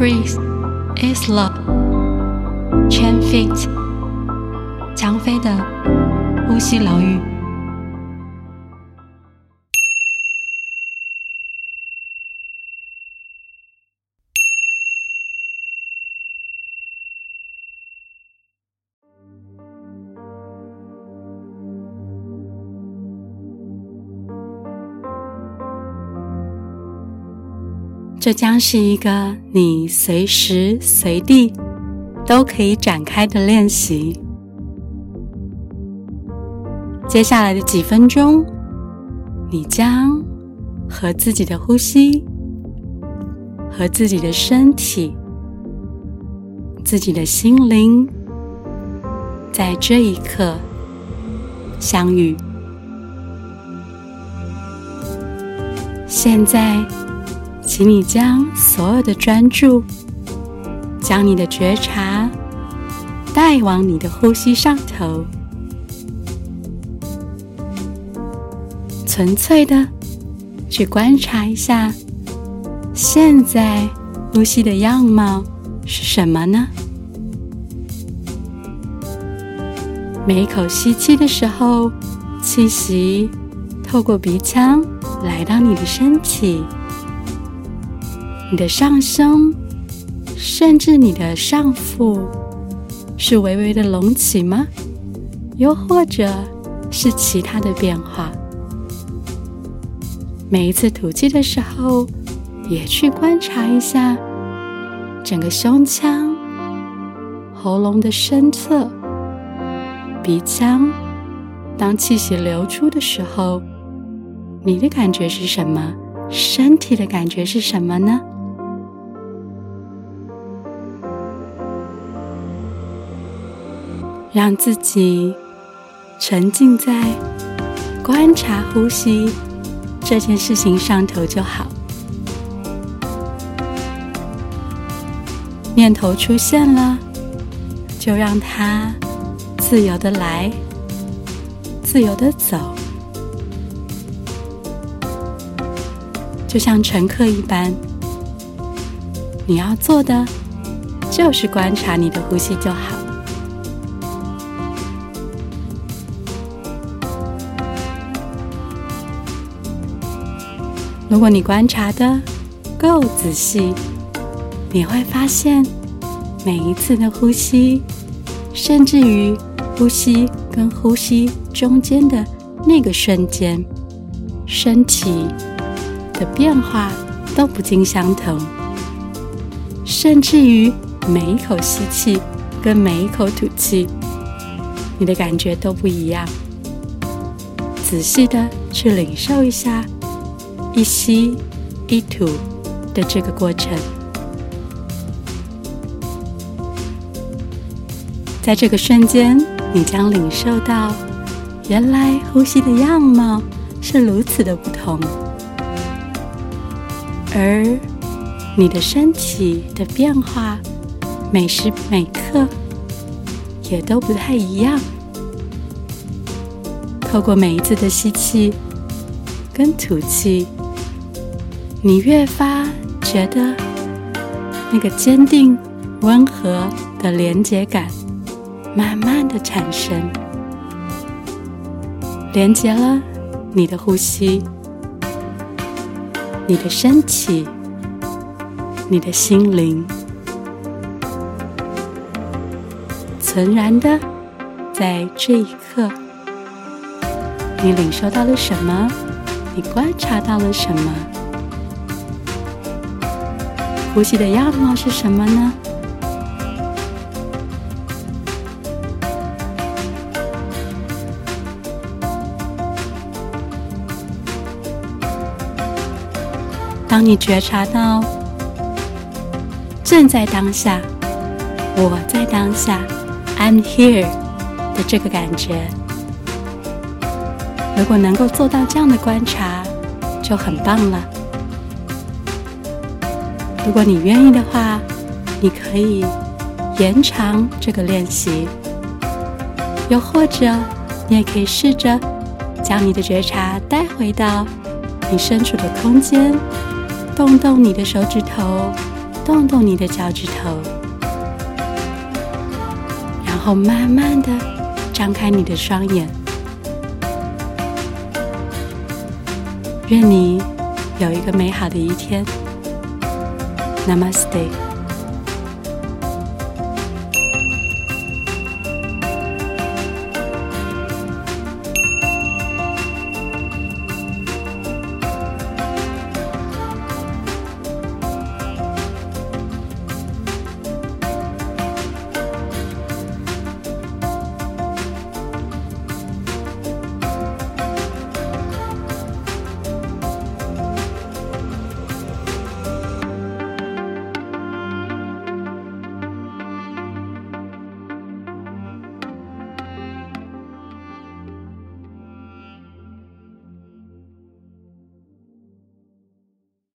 breath is love. Chen Fit，强飞的呼吸疗愈。这将是一个你随时随地都可以展开的练习。接下来的几分钟，你将和自己的呼吸、和自己的身体、自己的心灵，在这一刻相遇。现在。请你将所有的专注，将你的觉察带往你的呼吸上头，纯粹的去观察一下，现在呼吸的样貌是什么呢？每一口吸气的时候，气息透过鼻腔来到你的身体。你的上胸，甚至你的上腹，是微微的隆起吗？又或者是其他的变化？每一次吐气的时候，也去观察一下整个胸腔、喉咙的深侧、鼻腔，当气息流出的时候，你的感觉是什么？身体的感觉是什么呢？让自己沉浸在观察呼吸这件事情上头就好。念头出现了，就让它自由的来，自由的走，就像乘客一般。你要做的就是观察你的呼吸就好。如果你观察的够仔细，你会发现每一次的呼吸，甚至于呼吸跟呼吸中间的那个瞬间，身体的变化都不尽相同，甚至于每一口吸气跟每一口吐气，你的感觉都不一样。仔细的去领受一下。一吸一吐的这个过程，在这个瞬间，你将领受到，原来呼吸的样貌是如此的不同，而你的身体的变化，每时每刻也都不太一样。透过每一次的吸气跟吐气。你越发觉得那个坚定、温和的连接感，慢慢的产生，连接了你的呼吸、你的身体、你的心灵，纯然的在这一刻，你领受到了什么？你观察到了什么？呼吸的样貌是什么呢？当你觉察到正在当下，我在当下，I'm here 的这个感觉，如果能够做到这样的观察，就很棒了。如果你愿意的话，你可以延长这个练习，又或者你也可以试着将你的觉察带回到你身处的空间，动动你的手指头，动动你的脚趾头，然后慢慢的张开你的双眼。愿你有一个美好的一天。ナマステ